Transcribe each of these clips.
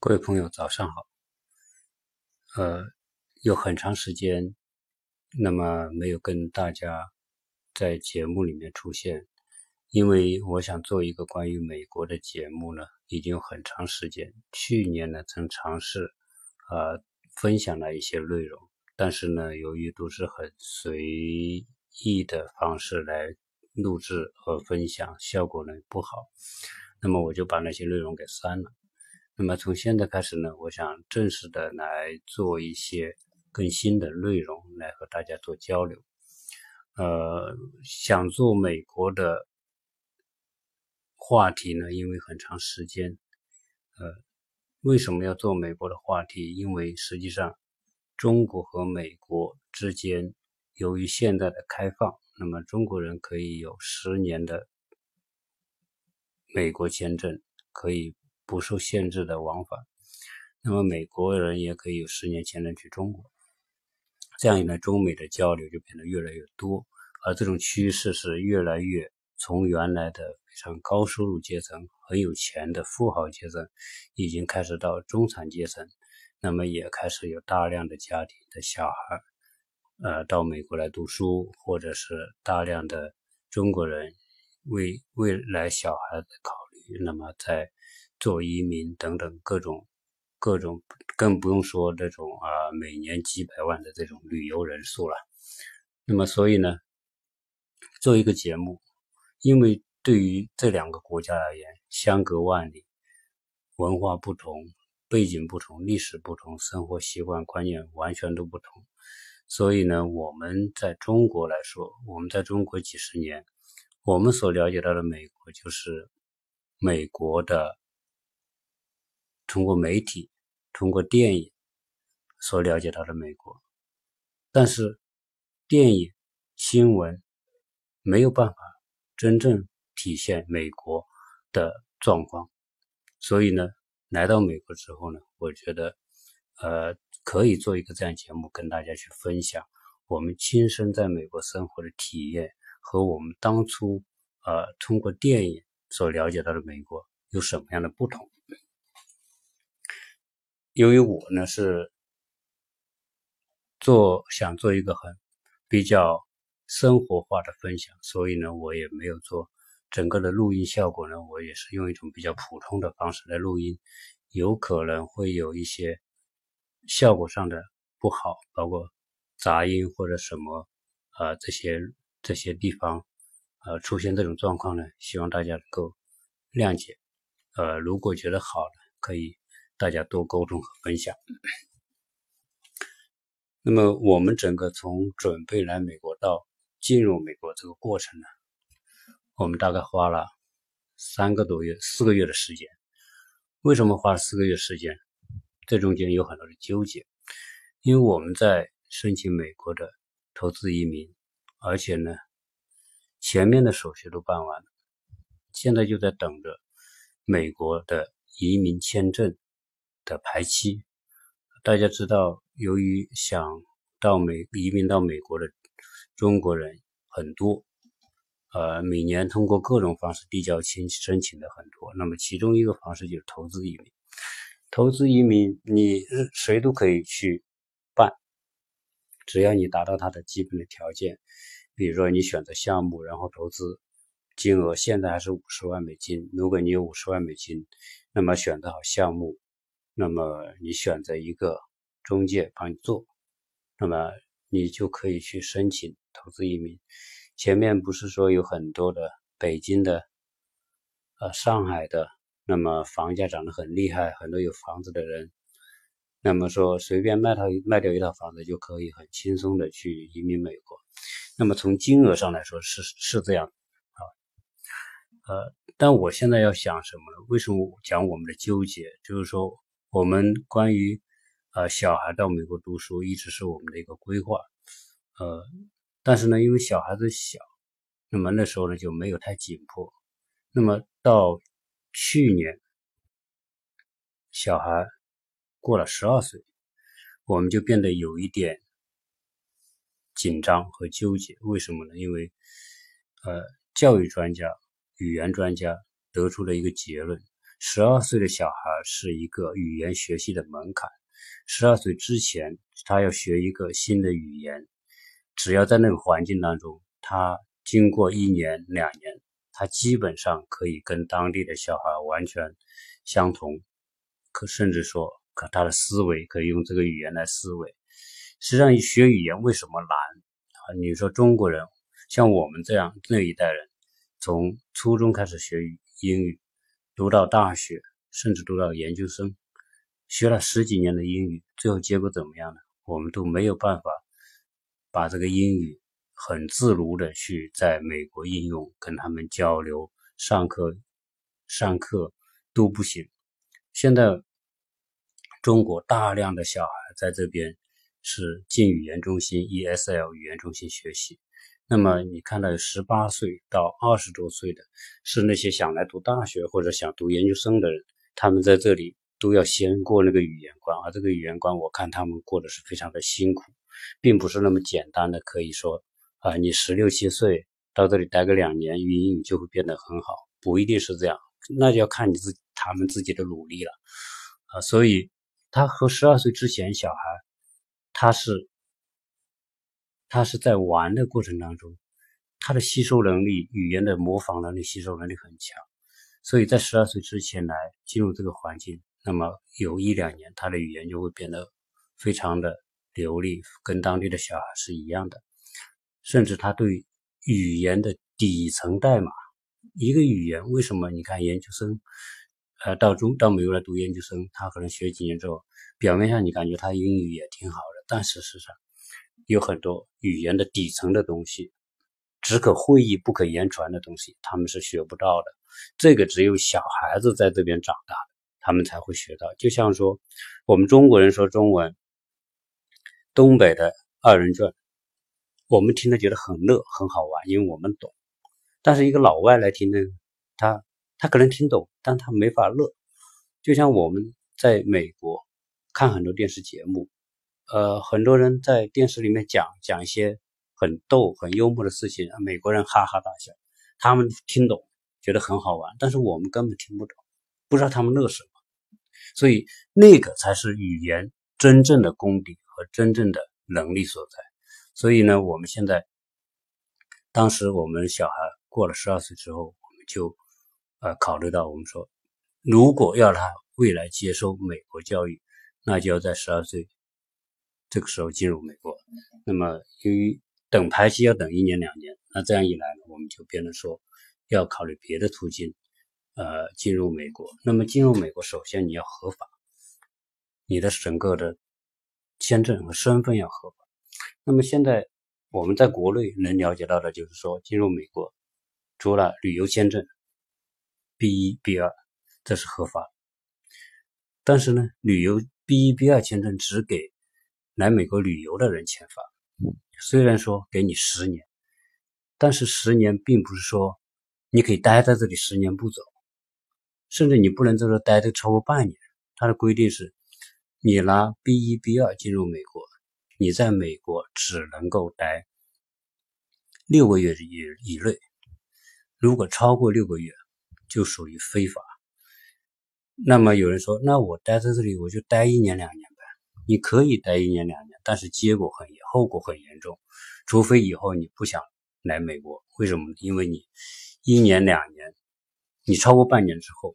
各位朋友，早上好。呃，有很长时间，那么没有跟大家在节目里面出现，因为我想做一个关于美国的节目呢，已经有很长时间。去年呢，曾尝试呃分享了一些内容，但是呢，由于都是很随意的方式来录制和分享，效果呢不好，那么我就把那些内容给删了。那么从现在开始呢，我想正式的来做一些更新的内容，来和大家做交流。呃，想做美国的话题呢，因为很长时间，呃，为什么要做美国的话题？因为实际上，中国和美国之间，由于现在的开放，那么中国人可以有十年的美国签证，可以。不受限制的往返，那么美国人也可以有十年前证去中国，这样一来，中美的交流就变得越来越多，而这种趋势是越来越从原来的非常高收入阶层、很有钱的富豪阶层，已经开始到中产阶层，那么也开始有大量的家庭的小孩，呃，到美国来读书，或者是大量的中国人为未来小孩的考虑，那么在。做移民等等各种各种，更不用说这种啊每年几百万的这种旅游人数了。那么，所以呢，做一个节目，因为对于这两个国家而言，相隔万里，文化不同，背景不同，历史不同，生活习惯观念完全都不同。所以呢，我们在中国来说，我们在中国几十年，我们所了解到的美国就是美国的。通过媒体、通过电影所了解到的美国，但是电影、新闻没有办法真正体现美国的状况，所以呢，来到美国之后呢，我觉得，呃，可以做一个这样节目，跟大家去分享我们亲身在美国生活的体验和我们当初呃通过电影所了解到的美国有什么样的不同。由于我呢是做想做一个很比较生活化的分享，所以呢我也没有做整个的录音效果呢，我也是用一种比较普通的方式来录音，有可能会有一些效果上的不好，包括杂音或者什么啊这些这些地方呃出现这种状况呢，希望大家能够谅解。呃，如果觉得好了，可以。大家多沟通和分享。那么，我们整个从准备来美国到进入美国这个过程呢，我们大概花了三个多月、四个月的时间。为什么花了四个月时间？这中间有很多的纠结。因为我们在申请美国的投资移民，而且呢，前面的手续都办完了，现在就在等着美国的移民签证。的排期，大家知道，由于想到美移民到美国的中国人很多，呃，每年通过各种方式递交申申请的很多。那么其中一个方式就是投资移民。投资移民，你谁都可以去办，只要你达到它的基本的条件，比如说你选择项目，然后投资金额现在还是五十万美金。如果你有五十万美金，那么选择好项目。那么你选择一个中介帮你做，那么你就可以去申请投资移民。前面不是说有很多的北京的、呃上海的，那么房价涨得很厉害，很多有房子的人，那么说随便卖套卖掉一套房子就可以很轻松的去移民美国。那么从金额上来说是是这样啊，呃，但我现在要想什么呢？为什么讲我们的纠结？就是说。我们关于呃小孩到美国读书一直是我们的一个规划，呃，但是呢，因为小孩子小，那么那时候呢就没有太紧迫。那么到去年，小孩过了十二岁，我们就变得有一点紧张和纠结。为什么呢？因为呃，教育专家、语言专家得出了一个结论，十二岁的小孩是一个语言学习的门槛。十二岁之前，他要学一个新的语言，只要在那个环境当中，他经过一年两年，他基本上可以跟当地的小孩完全相同，可甚至说，可他的思维可以用这个语言来思维。实际上，学语言为什么难啊？你说中国人像我们这样那一代人，从初中开始学英语。读到大学，甚至读到研究生，学了十几年的英语，最后结果怎么样呢？我们都没有办法把这个英语很自如的去在美国应用，跟他们交流、上课、上课都不行。现在中国大量的小孩在这边是进语言中心 （ESL 语言中心）学习。那么你看到有十八岁到二十多岁的，是那些想来读大学或者想读研究生的人，他们在这里都要先过那个语言关，而这个语言关，我看他们过的是非常的辛苦，并不是那么简单的，可以说啊，你十六七岁到这里待个两年，英语就会变得很好，不一定是这样，那就要看你自他们自己的努力了啊。所以他和十二岁之前小孩，他是。他是在玩的过程当中，他的吸收能力、语言的模仿能力、吸收能力很强，所以在十二岁之前来进入这个环境，那么有一两年，他的语言就会变得非常的流利，跟当地的小孩是一样的。甚至他对语言的底层代码，一个语言为什么？你看研究生，呃，到中到美国来读研究生，他可能学几年之后，表面上你感觉他英语也挺好的，但事实上。有很多语言的底层的东西，只可会意不可言传的东西，他们是学不到的。这个只有小孩子在这边长大，他们才会学到。就像说，我们中国人说中文，东北的二人转，我们听着觉得很乐，很好玩，因为我们懂。但是一个老外来听呢，他他可能听懂，但他没法乐。就像我们在美国看很多电视节目。呃，很多人在电视里面讲讲一些很逗、很幽默的事情，美国人哈哈大笑，他们听懂，觉得很好玩，但是我们根本听不懂，不知道他们乐什么。所以那个才是语言真正的功底和真正的能力所在。所以呢，我们现在，当时我们小孩过了十二岁之后，我们就呃考虑到，我们说，如果要他未来接受美国教育，那就要在十二岁。这个时候进入美国，那么由于等排期要等一年两年，那这样一来呢，我们就变成说要考虑别的途径，呃，进入美国。那么进入美国，首先你要合法，你的整个的签证和身份要合法。那么现在我们在国内能了解到的就是说，进入美国除了旅游签证 B 一 B 二，这是合法。但是呢，旅游 B 一 B 二签证只给来美国旅游的人签发，虽然说给你十年，但是十年并不是说你可以待在这里十年不走，甚至你不能在这待的超过半年。它的规定是，你拿 B 一 B 二进入美国，你在美国只能够待六个月以以内，如果超过六个月，就属于非法。那么有人说，那我待在这里，我就待一年两年。你可以待一年两年，但是结果很后果很严重，除非以后你不想来美国。为什么？因为你一年两年，你超过半年之后，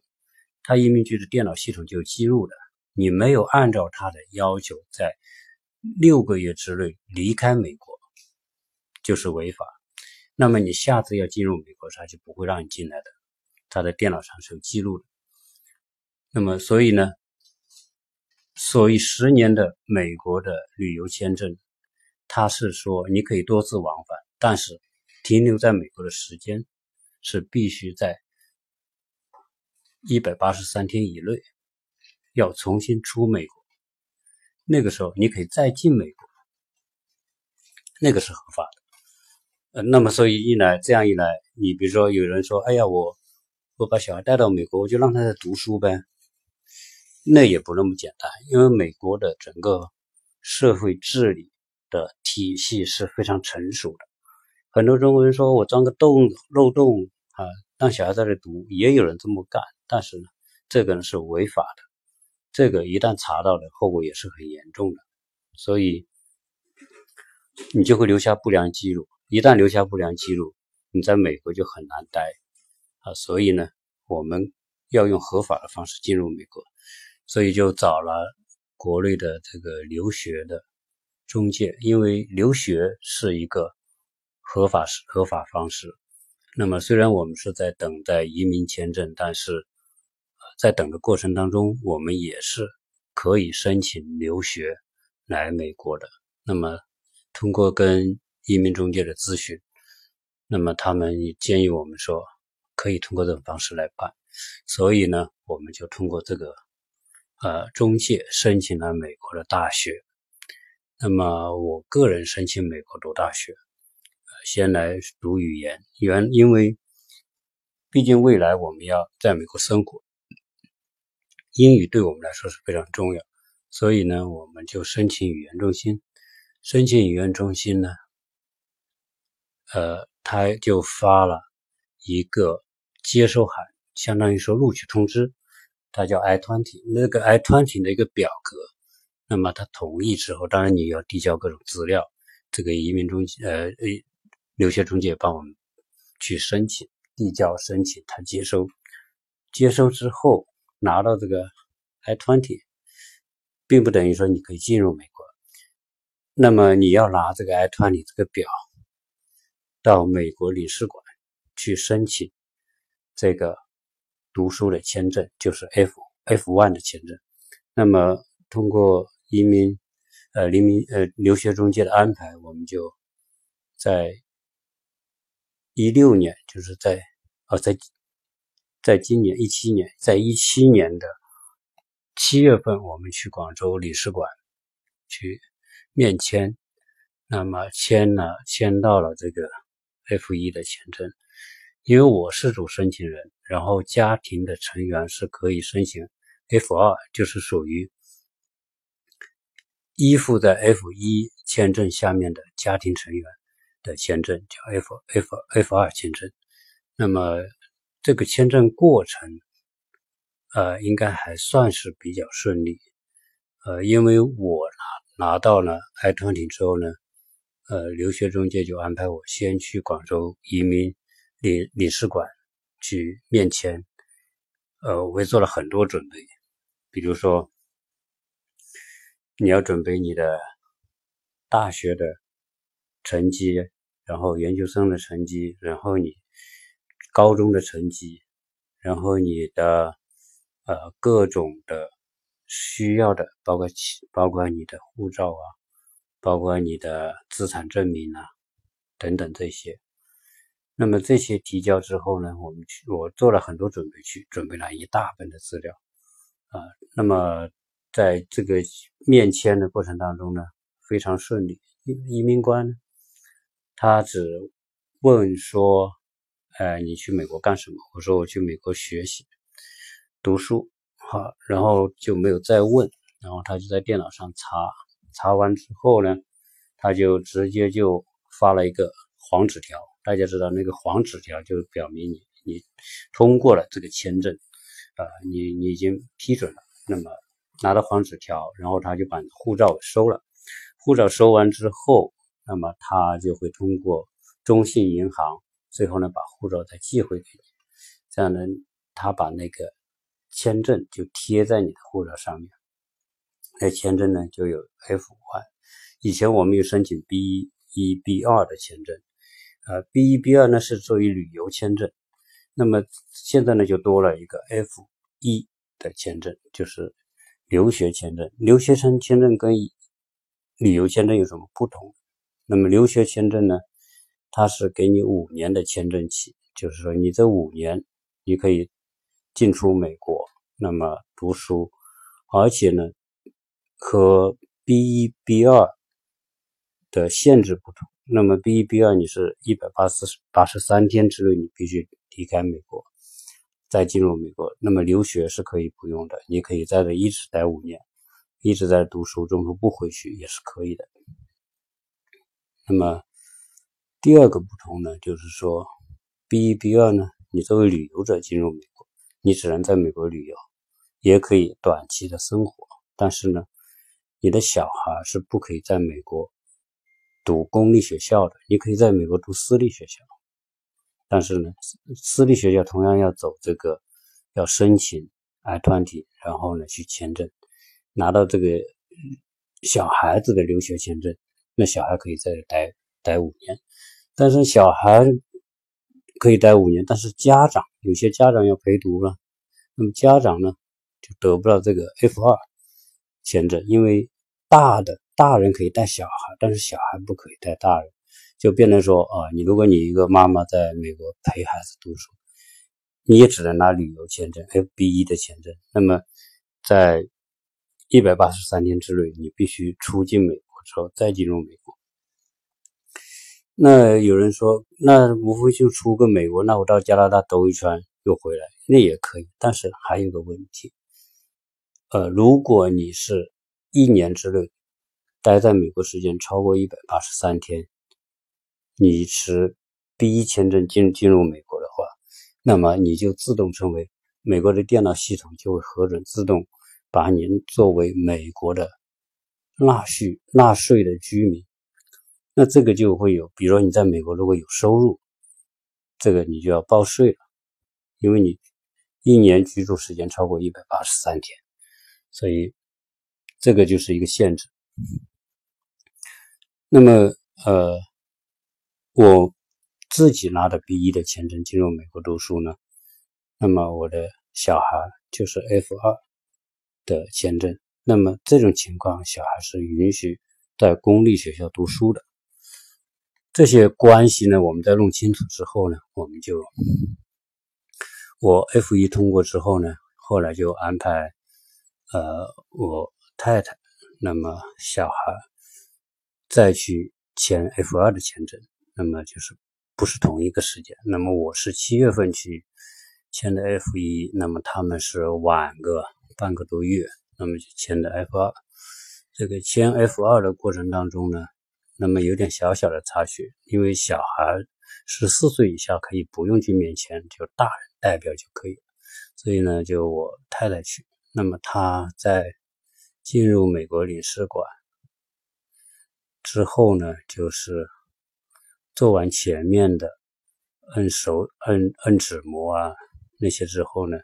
他移民局的电脑系统就记录了，你没有按照他的要求在六个月之内离开美国，就是违法。那么你下次要进入美国，他就不会让你进来的，他的电脑上是有记录的。那么所以呢？所以，十年的美国的旅游签证，它是说你可以多次往返，但是停留在美国的时间是必须在一百八十三天以内，要重新出美国。那个时候你可以再进美国，那个是合法的。呃，那么所以一来这样一来，你比如说有人说：“哎呀，我我把小孩带到美国，我就让他在读书呗。”那也不那么简单，因为美国的整个社会治理的体系是非常成熟的。很多中国人说我钻个洞漏洞啊，让小孩在这读，也有人这么干。但是呢，这个呢是违法的，这个一旦查到了，后果也是很严重的，所以你就会留下不良记录。一旦留下不良记录，你在美国就很难待啊。所以呢，我们要用合法的方式进入美国，所以就找了国内的这个留学的中介，因为留学是一个合法合法方式。那么，虽然我们是在等待移民签证，但是在等的过程当中，我们也是可以申请留学来美国的。那么，通过跟移民中介的咨询，那么他们也建议我们说，可以通过这种方式来办。所以呢，我们就通过这个呃中介申请了美国的大学。那么，我个人申请美国读大学。先来读语言，原因为毕竟未来我们要在美国生活，英语对我们来说是非常重要，所以呢，我们就申请语言中心。申请语言中心呢，呃，他就发了一个接收函，相当于说录取通知，它叫 I-20，那个 I-20 的一个表格。那么他同意之后，当然你要递交各种资料，这个移民中心，呃，留学中介帮我们去申请递交申请，他接收接收之后拿到这个 I-20，并不等于说你可以进入美国。那么你要拿这个 I-20 这个表到美国领事馆去申请这个读书的签证，就是 F F one 的签证。那么通过移民呃移民呃留学中介的安排，我们就在。一六年就是在啊，在在今年一七年，在一七年的七月份，我们去广州领事馆去面签，那么签了签到了这个 F 一的签证，因为我是主申请人，然后家庭的成员是可以申请 F 二，就是属于依附在 F 一签证下面的家庭成员。的签证叫 F F F 二签证，那么这个签证过程，呃，应该还算是比较顺利，呃，因为我拿拿到了 I 团体之后呢，呃，留学中介就安排我先去广州移民领领事馆去面签，呃，我也做了很多准备，比如说你要准备你的大学的成绩。然后研究生的成绩，然后你高中的成绩，然后你的呃各种的需要的，包括包括你的护照啊，包括你的资产证明啊等等这些。那么这些提交之后呢，我们去我做了很多准备，去准备了一大本的资料啊。那么在这个面签的过程当中呢，非常顺利，移民官呢。他只问说：“呃，你去美国干什么？”我说：“我去美国学习读书。”好，然后就没有再问。然后他就在电脑上查，查完之后呢，他就直接就发了一个黄纸条。大家知道，那个黄纸条就表明你你通过了这个签证，啊，你你已经批准了。那么拿到黄纸条，然后他就把护照收了。护照收完之后。那么他就会通过中信银行，最后呢把护照再寄回给你，这样呢，他把那个签证就贴在你的护照上面，那签证呢就有 F1。以前我们有申请 B 一、B 二的签证，呃，B 一、B 二呢是作为旅游签证，那么现在呢就多了一个 F 一的签证，就是留学签证。留学生签证跟旅游签证有什么不同？那么留学签证呢？它是给你五年的签证期，就是说你这五年你可以进出美国，那么读书，而且呢和 B 一、B 二的限制不同。那么 B 一、B 二你是一百八十八十三天之内你必须离开美国，再进入美国。那么留学是可以不用的，你可以在这一直待五年，一直在读书，中途不回去也是可以的。那么第二个不同呢，就是说，B 一、B 二呢，你作为旅游者进入美国，你只能在美国旅游，也可以短期的生活，但是呢，你的小孩是不可以在美国读公立学校的，你可以在美国读私立学校，但是呢，私立学校同样要走这个，要申请 I-20，然后呢去签证，拿到这个小孩子的留学签证，那小孩可以在这待待五年，但是小孩可以待五年，但是家长有些家长要陪读了，那么家长呢？就得不到这个 F 二签证，因为大的大人可以带小孩，但是小孩不可以带大人，就变成说啊，你如果你一个妈妈在美国陪孩子读书，你也只能拿旅游签证 F B 一的签证，那么在一百八十三天之内，你必须出境美国之后再进入美国。那有人说，那无非就出个美国，那我到加拿大兜一圈又回来，那也可以，但是还有个问题。呃，如果你是一年之内待在美国时间超过一百八十三天，你持 B 一签证进进入美国的话，那么你就自动成为美国的电脑系统就会核准自动把您作为美国的纳税纳税的居民。那这个就会有，比如说你在美国如果有收入，这个你就要报税了，因为你一年居住时间超过一百八十三天。所以，这个就是一个限制。那么，呃，我自己拿的 B 一的签证进入美国读书呢，那么我的小孩就是 F 二的签证。那么这种情况，小孩是允许在公立学校读书的。这些关系呢，我们在弄清楚之后呢，我们就我 F 一通过之后呢，后来就安排。呃，我太太，那么小孩再去签 F 二的签证，那么就是不是同一个时间。那么我是七月份去签的 F 一，那么他们是晚个半个多月，那么就签的 F 二。这个签 F 二的过程当中呢，那么有点小小的插曲，因为小孩十四岁以下可以不用去面签，就大人代表就可以了，所以呢，就我太太去。那么她在进入美国领事馆之后呢，就是做完前面的摁手、摁摁指模啊那些之后呢，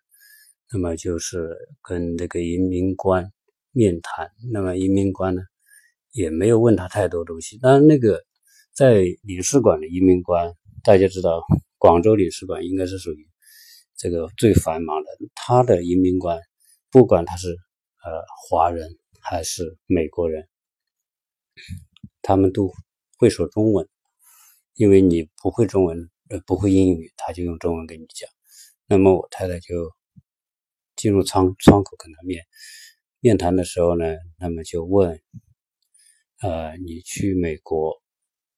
那么就是跟那个移民官面谈。那么移民官呢也没有问他太多东西。当然，那个在领事馆的移民官，大家知道，广州领事馆应该是属于这个最繁忙的，他的移民官。不管他是呃华人还是美国人，他们都会说中文，因为你不会中文呃不会英语，他就用中文跟你讲。那么我太太就进入窗窗口跟他面面谈的时候呢，那么就问，呃，你去美国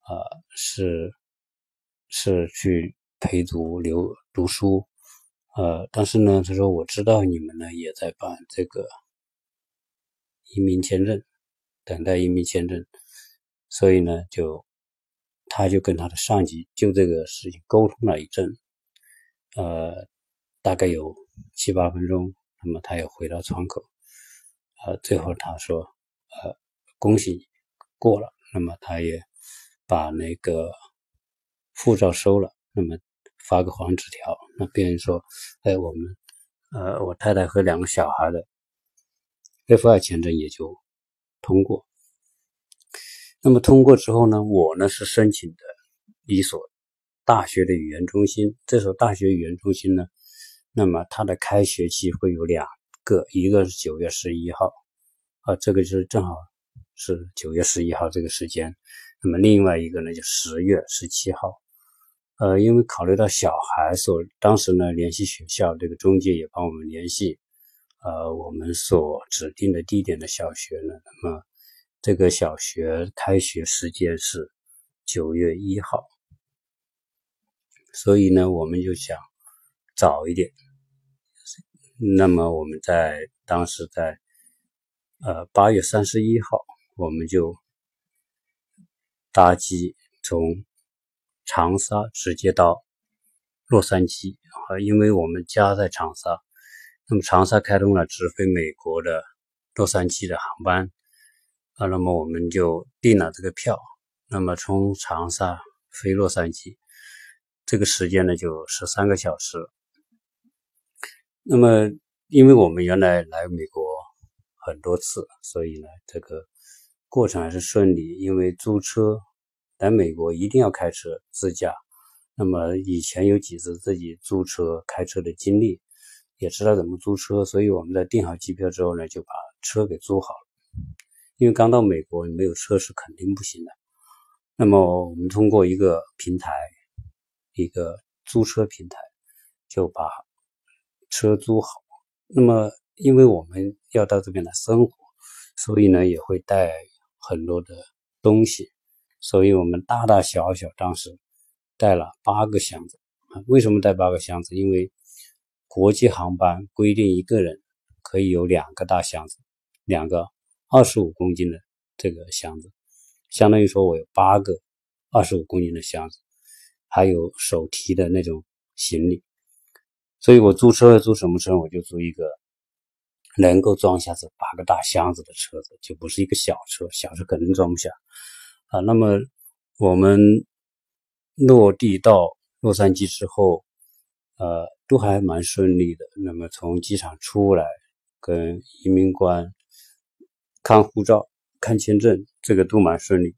啊是是去陪读留读书？呃，但是呢，他说我知道你们呢也在办这个移民签证，等待移民签证，所以呢，就他就跟他的上级就这个事情沟通了一阵，呃，大概有七八分钟，那么他又回到窗口，呃，最后他说，呃，恭喜你过了，那么他也把那个护照收了，那么。发个黄纸条，那别人说：“哎，我们，呃，我太太和两个小孩的 F 二签证也就通过。那么通过之后呢，我呢是申请的一所大学的语言中心。这所大学语言中心呢，那么它的开学期会有两个，一个是九月十一号，啊，这个就是正好是九月十一号这个时间。那么另外一个呢，就十月十七号。”呃，因为考虑到小孩所当时呢，联系学校这个中介也帮我们联系，呃，我们所指定的地点的小学呢，那么这个小学开学时间是九月一号，所以呢，我们就想早一点。那么我们在当时在呃八月三十一号，我们就搭机从。长沙直接到洛杉矶啊，因为我们家在长沙，那么长沙开通了直飞美国的洛杉矶的航班那么我们就订了这个票。那么从长沙飞洛杉矶，这个时间呢就十三个小时。那么因为我们原来来美国很多次，所以呢这个过程还是顺利。因为租车来美国一定要开车自驾。那么以前有几次自己租车开车的经历，也知道怎么租车，所以我们在订好机票之后呢，就把车给租好了。因为刚到美国，没有车是肯定不行的。那么我们通过一个平台，一个租车平台，就把车租好。那么因为我们要到这边来生活，所以呢也会带很多的东西，所以我们大大小小当时。带了八个箱子？为什么带八个箱子？因为国际航班规定一个人可以有两个大箱子，两个二十五公斤的这个箱子，相当于说我有八个二十五公斤的箱子，还有手提的那种行李。所以我租车租什么车？我就租一个能够装下这八个大箱子的车子，就不是一个小车，小车肯定装不下啊。那么我们。落地到洛杉矶之后，呃，都还蛮顺利的。那么从机场出来，跟移民官看护照、看签证，这个都蛮顺利。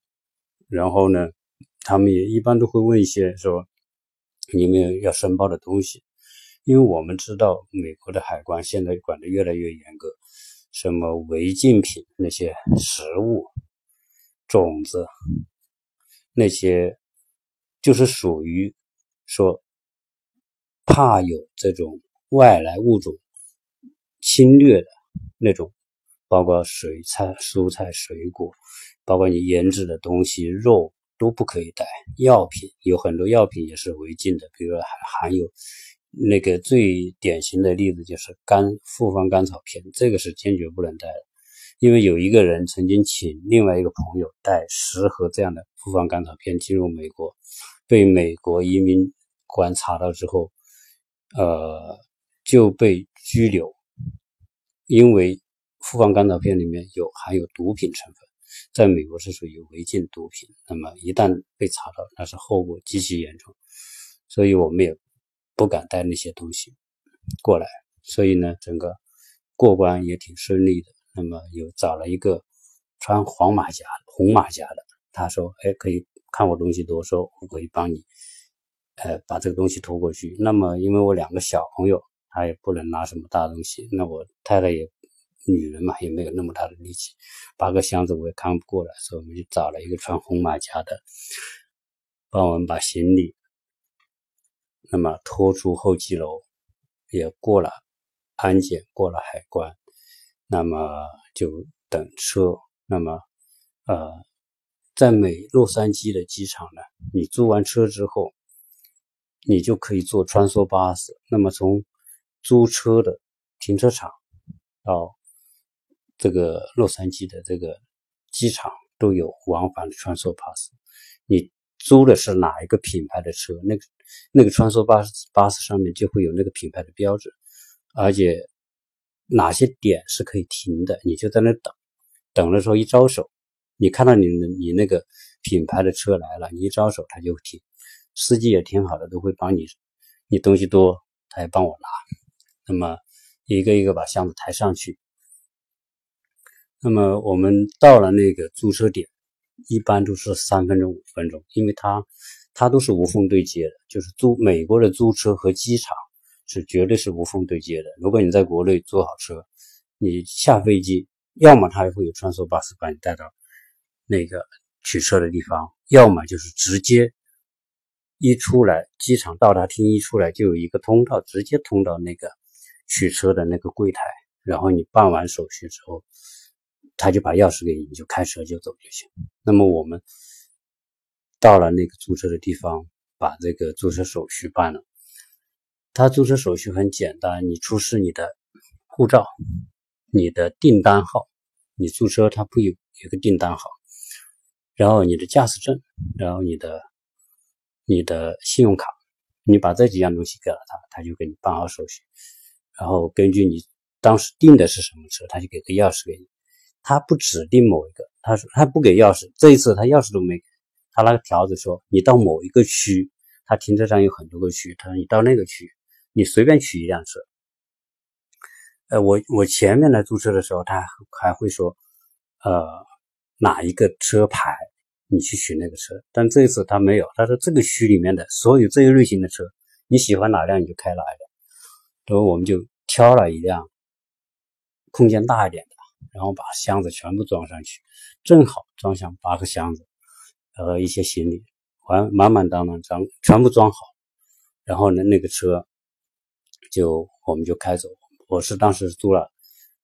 然后呢，他们也一般都会问一些说你们要申报的东西，因为我们知道美国的海关现在管的越来越严格，什么违禁品那些食物、种子那些。就是属于说怕有这种外来物种侵略的那种，包括水菜、蔬菜、水果，包括你腌制的东西、肉都不可以带。药品有很多药品也是违禁的，比如还含有那个最典型的例子就是甘复方甘草片，这个是坚决不能带的。因为有一个人曾经请另外一个朋友带十盒这样的复方甘草片进入美国。被美国移民官查到之后，呃，就被拘留，因为复方甘草片里面有含有毒品成分，在美国是属于违禁毒品。那么一旦被查到，那是后果极其严重，所以我们也不敢带那些东西过来。所以呢，整个过关也挺顺利的。那么有找了一个穿黄马甲、红马甲的，他说：“哎，可以。”看我东西多，说我可以帮你，呃，把这个东西拖过去。那么，因为我两个小朋友，他也不能拿什么大东西。那我太太也女人嘛，也没有那么大的力气，八个箱子我也扛不过来，所以我们就找了一个穿红马甲的，帮我们把行李，那么拖出候机楼，也过了安检，过了海关，那么就等车。那么，呃。在美洛杉矶的机场呢，你租完车之后，你就可以坐穿梭巴士。那么从租车的停车场到这个洛杉矶的这个机场都有往返的穿梭巴士。你租的是哪一个品牌的车，那个那个穿梭巴士巴士上面就会有那个品牌的标志，而且哪些点是可以停的，你就在那等，等的时候一招手。你看到你你那个品牌的车来了，你一招手他就停，司机也挺好的，都会帮你。你东西多，他也帮我拿。那么一个一个把箱子抬上去。那么我们到了那个租车点，一般都是三分钟五分钟，因为它它都是无缝对接的，就是租美国的租车和机场是绝对是无缝对接的。如果你在国内租好车，你下飞机，要么他会有穿梭巴士把你带到。那个取车的地方，要么就是直接一出来机场到达厅一出来就有一个通道，直接通到那个取车的那个柜台，然后你办完手续之后，他就把钥匙给你，你就开车就走就行。那么我们到了那个租车的地方，把这个租车手续办了。他租车手续很简单，你出示你的护照、你的订单号，你租车他不有有个订单号。然后你的驾驶证，然后你的你的信用卡，你把这几样东西给了他，他就给你办好手续。然后根据你当时订的是什么车，他就给个钥匙给你。他不指定某一个，他说他不给钥匙。这一次他钥匙都没，他那个条子说你到某一个区，他停车场有很多个区，他说你到那个区，你随便取一辆车。呃，我我前面来租车的时候，他还会说，呃，哪一个车牌，你去取那个车。但这一次他没有，他说这个区里面的所有这一类型的车，你喜欢哪辆你就开哪一辆。所以我们就挑了一辆空间大一点的。然后把箱子全部装上去，正好装上八个箱子和一些行李，完满满当当装全部装好。然后呢，那个车就我们就开走。我是当时租了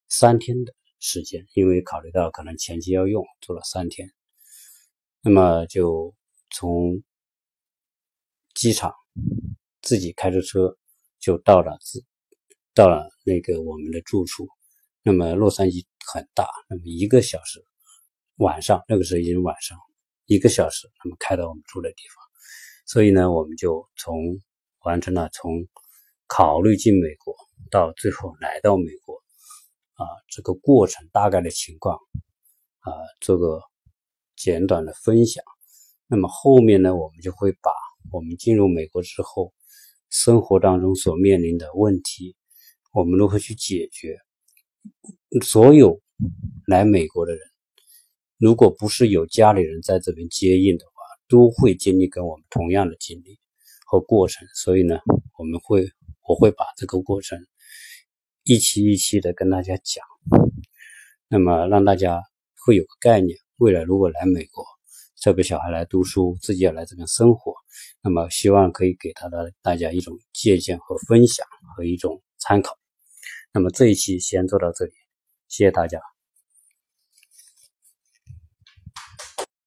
三天的时间，因为考虑到可能前期要用，租了三天。那么就从机场自己开着车就到了自到了那个我们的住处。那么洛杉矶很大，那么一个小时晚上，那个时候已经晚上一个小时，那么开到我们住的地方，所以呢，我们就从完成了从考虑进美国到最后来到美国啊这个过程大概的情况啊做个简短的分享。那么后面呢，我们就会把我们进入美国之后生活当中所面临的问题，我们如何去解决。所有来美国的人，如果不是有家里人在这边接应的话，都会经历跟我们同样的经历和过程。所以呢，我们会我会把这个过程一期一期的跟大家讲，那么让大家会有个概念。未来如果来美国，这个小孩来读书，自己要来这边生活，那么希望可以给他的大家一种借鉴和分享和一种参考。那么这一期先做到这里，谢谢大家。